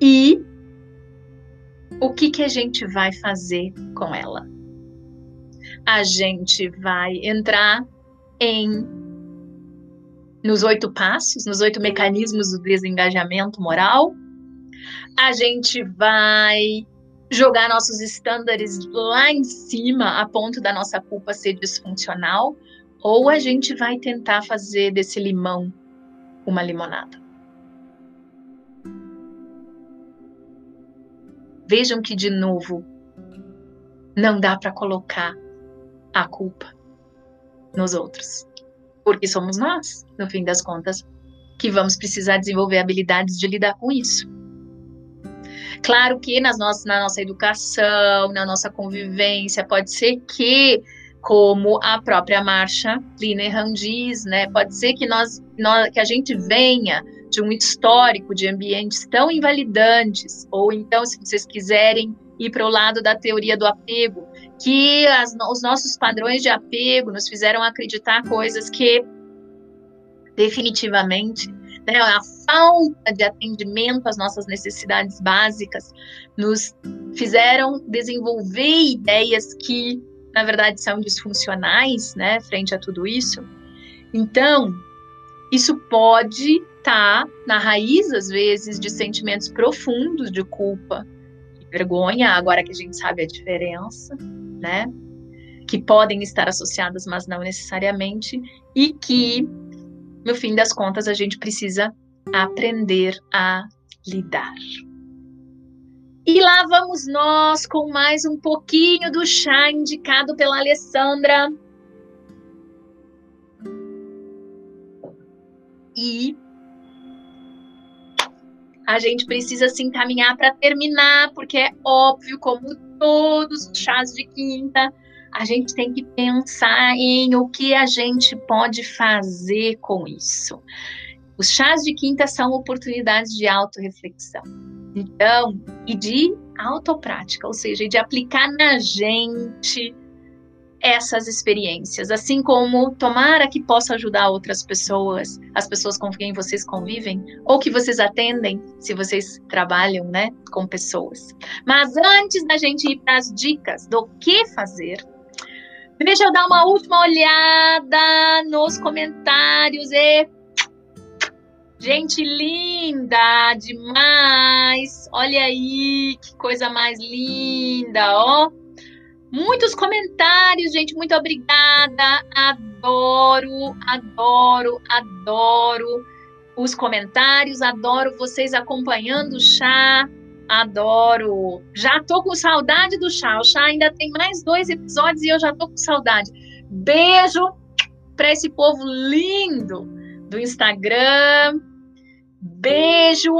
E o que, que a gente vai fazer com ela? A gente vai entrar em nos oito passos, nos oito mecanismos do desengajamento moral. A gente vai jogar nossos estándares lá em cima a ponto da nossa culpa ser disfuncional, ou a gente vai tentar fazer desse limão uma limonada. Vejam que, de novo, não dá para colocar a culpa nos outros. Porque somos nós, no fim das contas, que vamos precisar desenvolver habilidades de lidar com isso. Claro que nas nossas, na nossa educação, na nossa convivência, pode ser que, como a própria Marcha Linehan diz, né, pode ser que, nós, nós, que a gente venha de um histórico de ambientes tão invalidantes, ou então, se vocês quiserem ir para o lado da teoria do apego, que as, os nossos padrões de apego nos fizeram acreditar coisas que definitivamente né, a falta de atendimento às nossas necessidades básicas nos fizeram desenvolver ideias que na verdade são disfuncionais, né, frente a tudo isso. Então, isso pode está na raiz, às vezes, de sentimentos profundos de culpa, de vergonha, agora que a gente sabe a diferença, né? Que podem estar associadas, mas não necessariamente, e que, no fim das contas, a gente precisa aprender a lidar. E lá vamos nós com mais um pouquinho do chá indicado pela Alessandra. E a gente precisa se encaminhar para terminar, porque é óbvio, como todos os chás de quinta, a gente tem que pensar em o que a gente pode fazer com isso. Os chás de quinta são oportunidades de autorreflexão. Então, e de autoprática, ou seja, de aplicar na gente essas experiências, assim como tomara que possa ajudar outras pessoas, as pessoas com quem vocês convivem, ou que vocês atendem, se vocês trabalham, né, com pessoas. Mas antes da gente ir para as dicas do que fazer, deixa eu dar uma última olhada nos comentários e Gente linda demais! Olha aí que coisa mais linda, ó. Muitos comentários, gente. Muito obrigada. Adoro, adoro, adoro os comentários. Adoro vocês acompanhando o chá. Adoro. Já tô com saudade do chá. O chá ainda tem mais dois episódios e eu já tô com saudade. Beijo para esse povo lindo do Instagram. Beijo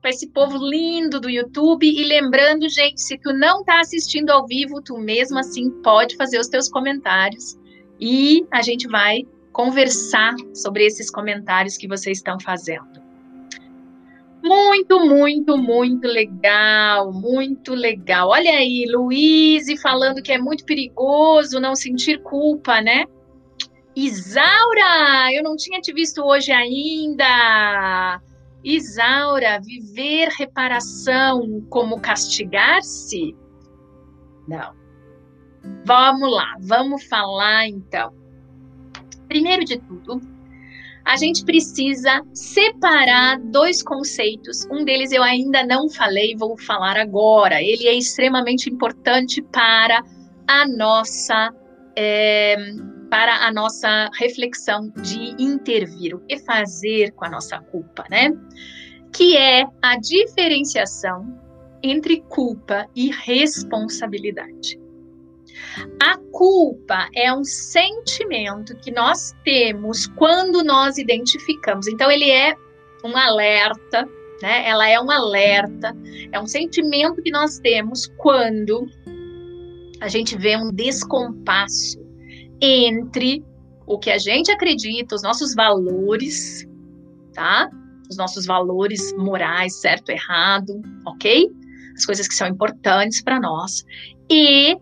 para esse povo lindo do YouTube. E lembrando, gente, se tu não está assistindo ao vivo, tu mesmo assim pode fazer os teus comentários e a gente vai conversar sobre esses comentários que vocês estão fazendo. Muito, muito, muito legal, muito legal. Olha aí, Luiz falando que é muito perigoso não sentir culpa, né? Isaura, eu não tinha te visto hoje ainda. Isaura, viver reparação como castigar-se? Não. Vamos lá, vamos falar então. Primeiro de tudo, a gente precisa separar dois conceitos. Um deles eu ainda não falei, vou falar agora. Ele é extremamente importante para a nossa é, para a nossa reflexão de intervir, o que fazer com a nossa culpa, né? Que é a diferenciação entre culpa e responsabilidade. A culpa é um sentimento que nós temos quando nós identificamos. Então, ele é um alerta, né? Ela é um alerta, é um sentimento que nós temos quando a gente vê um descompasso entre o que a gente acredita, os nossos valores, tá? Os nossos valores morais, certo, errado, ok? As coisas que são importantes para nós e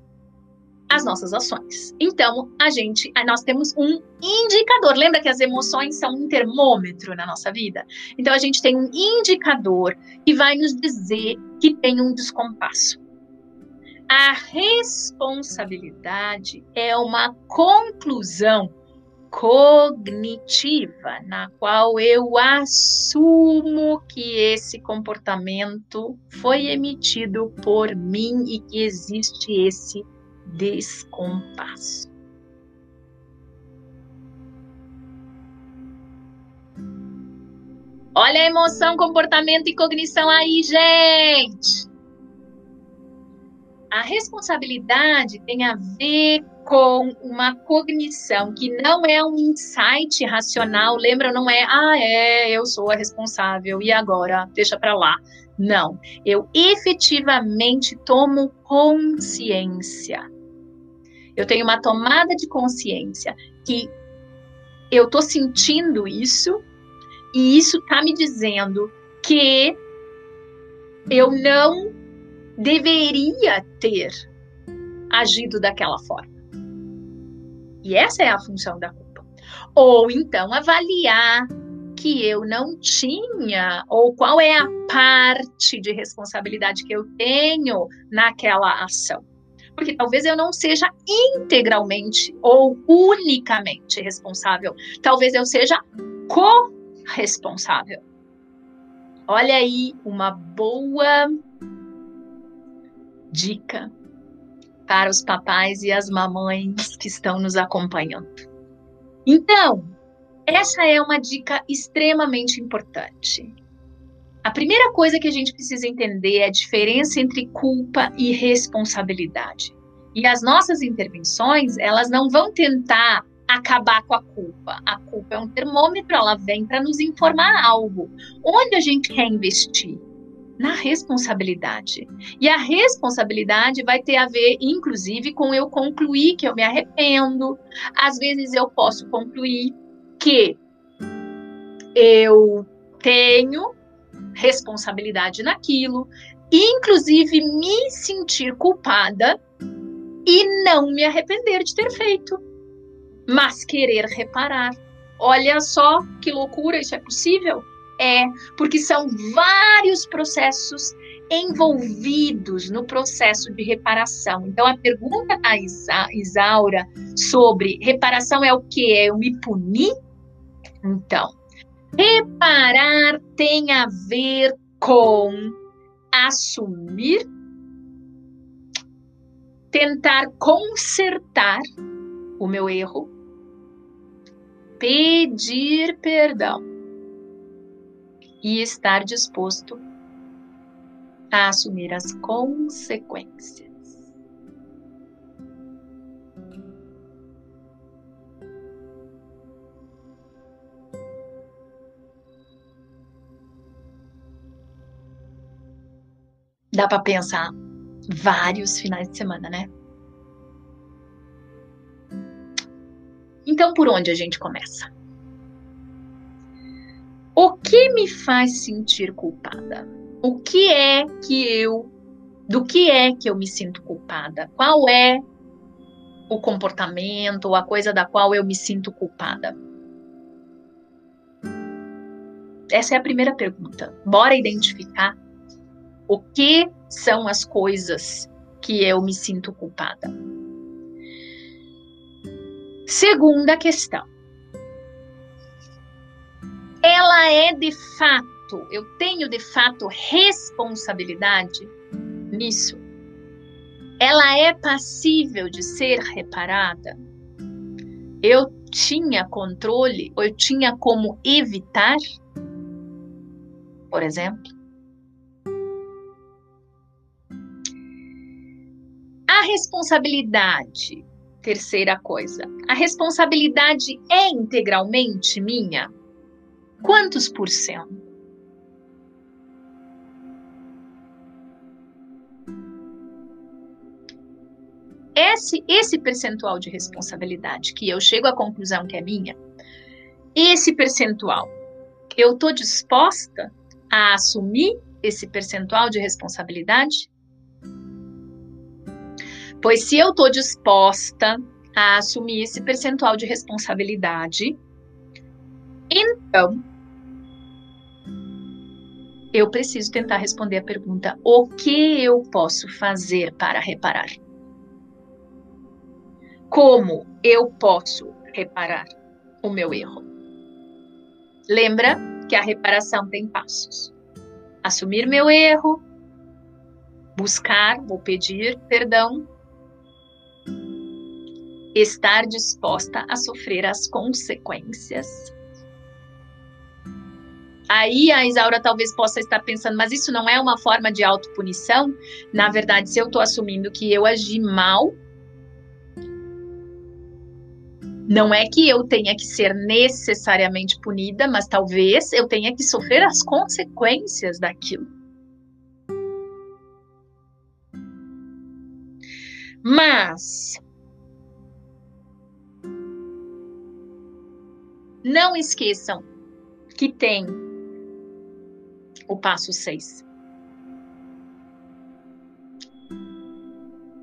as nossas ações. Então, a gente, nós temos um indicador. Lembra que as emoções são um termômetro na nossa vida? Então, a gente tem um indicador que vai nos dizer que tem um descompasso. A responsabilidade é uma conclusão cognitiva na qual eu assumo que esse comportamento foi emitido por mim e que existe esse descompasso. Olha a emoção, comportamento e cognição aí, gente. A responsabilidade tem a ver com uma cognição que não é um insight racional, lembra? Não é, ah, é, eu sou a responsável e agora deixa para lá. Não, eu efetivamente tomo consciência. Eu tenho uma tomada de consciência que eu tô sentindo isso e isso tá me dizendo que eu não deveria ter agido daquela forma. E essa é a função da culpa. Ou então avaliar que eu não tinha, ou qual é a parte de responsabilidade que eu tenho naquela ação. Porque talvez eu não seja integralmente ou unicamente responsável. Talvez eu seja corresponsável. Olha aí uma boa dica para os papais e as mamães que estão nos acompanhando. Então, essa é uma dica extremamente importante. A primeira coisa que a gente precisa entender é a diferença entre culpa e responsabilidade. E as nossas intervenções, elas não vão tentar acabar com a culpa. A culpa é um termômetro, ela vem para nos informar algo. Onde a gente quer investir? Na responsabilidade. E a responsabilidade vai ter a ver, inclusive, com eu concluir que eu me arrependo. Às vezes eu posso concluir que eu tenho responsabilidade naquilo, inclusive me sentir culpada e não me arrepender de ter feito, mas querer reparar. Olha só que loucura, isso é possível? É, porque são vários processos envolvidos no processo de reparação. Então, a pergunta da Isaura sobre reparação é o que? É eu me punir? Então, reparar tem a ver com assumir, tentar consertar o meu erro, pedir perdão e estar disposto a assumir as consequências. Dá para pensar vários finais de semana, né? Então, por onde a gente começa? O que me faz sentir culpada? O que é que eu do que é que eu me sinto culpada? Qual é o comportamento a coisa da qual eu me sinto culpada? Essa é a primeira pergunta. Bora identificar o que são as coisas que eu me sinto culpada. Segunda questão. Ela é de fato, eu tenho de fato responsabilidade nisso? Ela é passível de ser reparada? Eu tinha controle, eu tinha como evitar? Por exemplo, a responsabilidade terceira coisa. A responsabilidade é integralmente minha? Quantos por cento? Esse, esse percentual de responsabilidade que eu chego à conclusão que é minha, esse percentual, eu estou disposta a assumir esse percentual de responsabilidade? Pois se eu estou disposta a assumir esse percentual de responsabilidade, então eu preciso tentar responder a pergunta: o que eu posso fazer para reparar? Como eu posso reparar o meu erro? Lembra que a reparação tem passos: assumir meu erro, buscar ou pedir perdão estar disposta a sofrer as consequências. Aí a Isaura talvez possa estar pensando, mas isso não é uma forma de autopunição? Na verdade, se eu estou assumindo que eu agi mal, não é que eu tenha que ser necessariamente punida, mas talvez eu tenha que sofrer as consequências daquilo. Mas Não esqueçam que tem o passo 6.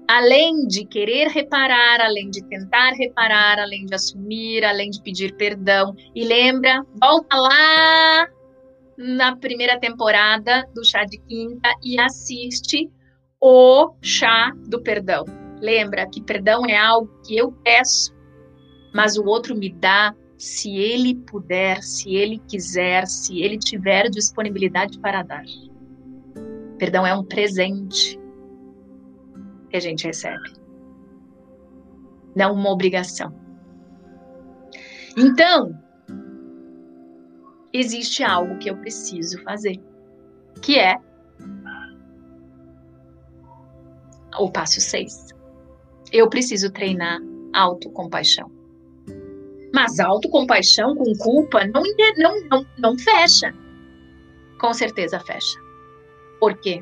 Além de querer reparar, além de tentar reparar, além de assumir, além de pedir perdão. E lembra, volta lá na primeira temporada do Chá de Quinta e assiste o Chá do Perdão. Lembra que perdão é algo que eu peço, mas o outro me dá se ele puder, se ele quiser, se ele tiver disponibilidade para dar. Perdão é um presente que a gente recebe, não uma obrigação. Então, existe algo que eu preciso fazer, que é o passo 6. Eu preciso treinar autocompaixão. Mas autocompaixão com culpa não, não, não, não fecha. Com certeza fecha. Por quê?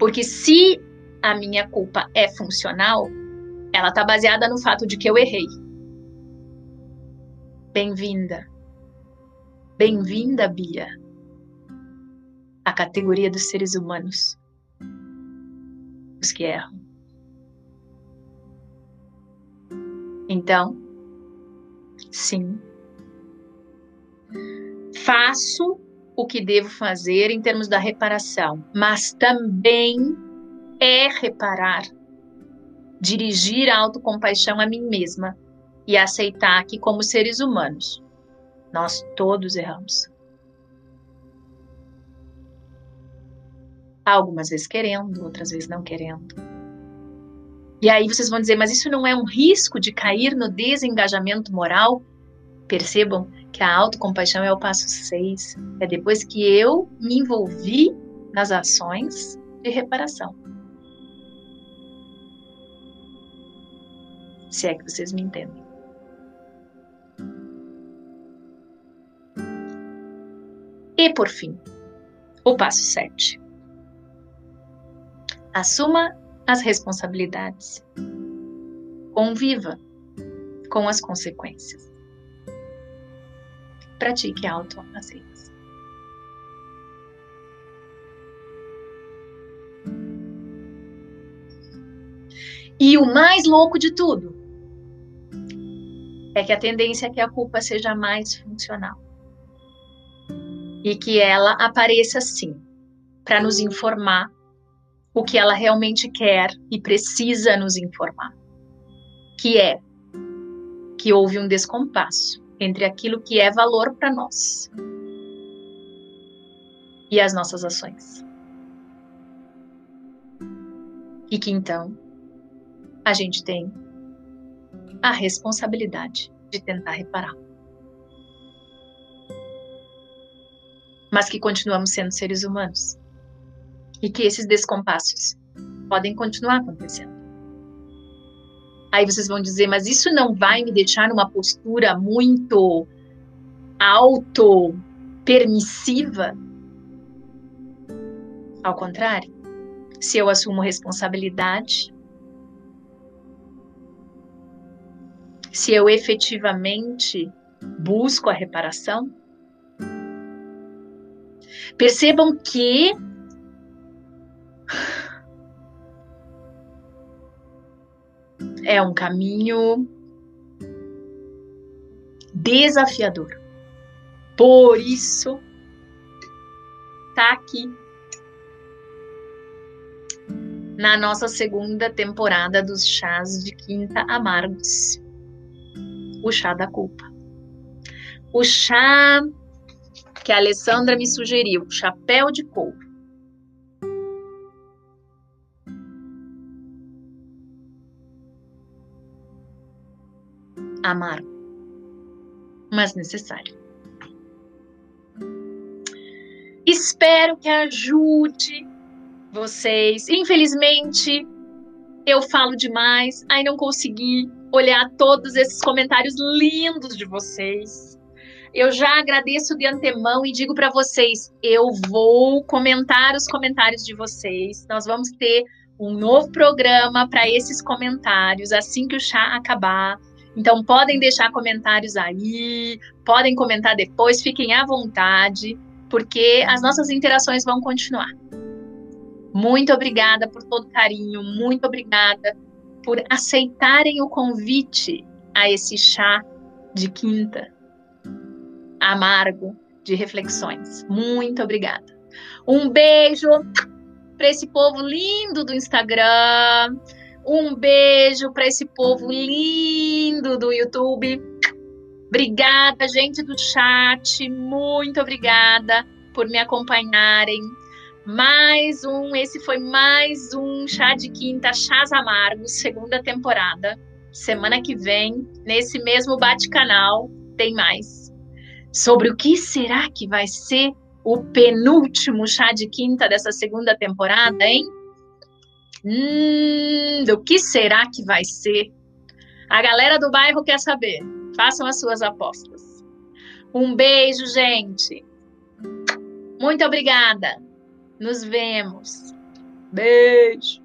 Porque se a minha culpa é funcional, ela está baseada no fato de que eu errei. Bem-vinda. Bem-vinda, Bia. A categoria dos seres humanos. Os que erram. Então, sim, faço o que devo fazer em termos da reparação, mas também é reparar, dirigir a autocompaixão a mim mesma e aceitar que, como seres humanos, nós todos erramos. Algumas vezes querendo, outras vezes não querendo. E aí vocês vão dizer, mas isso não é um risco de cair no desengajamento moral? Percebam que a autocompaixão é o passo 6. É depois que eu me envolvi nas ações de reparação. Se é que vocês me entendem. E por fim, o passo 7. Assuma as responsabilidades. Conviva com as consequências. Pratique autoaceitação. E o mais louco de tudo é que a tendência é que a culpa seja mais funcional. E que ela apareça sim, para nos informar o que ela realmente quer e precisa nos informar, que é que houve um descompasso entre aquilo que é valor para nós e as nossas ações. E que então a gente tem a responsabilidade de tentar reparar. Mas que continuamos sendo seres humanos. E que esses descompassos podem continuar acontecendo. Aí vocês vão dizer, mas isso não vai me deixar numa postura muito auto permissiva? Ao contrário, se eu assumo responsabilidade, se eu efetivamente busco a reparação, percebam que é um caminho desafiador. Por isso, tá aqui na nossa segunda temporada dos chás de quinta amargos. O chá da culpa. O chá que a Alessandra me sugeriu, chapéu de couro. Amargo, mas necessário. Espero que ajude vocês. Infelizmente, eu falo demais, aí não consegui olhar todos esses comentários lindos de vocês. Eu já agradeço de antemão e digo para vocês, eu vou comentar os comentários de vocês. Nós vamos ter um novo programa para esses comentários assim que o chá acabar. Então podem deixar comentários aí, podem comentar depois, fiquem à vontade, porque as nossas interações vão continuar. Muito obrigada por todo carinho, muito obrigada por aceitarem o convite a esse chá de quinta amargo de reflexões. Muito obrigada. Um beijo para esse povo lindo do Instagram. Um beijo para esse povo lindo do YouTube. Obrigada, gente do chat. Muito obrigada por me acompanharem mais um, esse foi mais um Chá de Quinta, Chás Amargos, segunda temporada. Semana que vem, nesse mesmo bate-canal, tem mais. Sobre o que será que vai ser o penúltimo Chá de Quinta dessa segunda temporada, hein? Hum, do que será que vai ser? A galera do bairro quer saber. Façam as suas apostas. Um beijo, gente. Muito obrigada. Nos vemos. Beijo.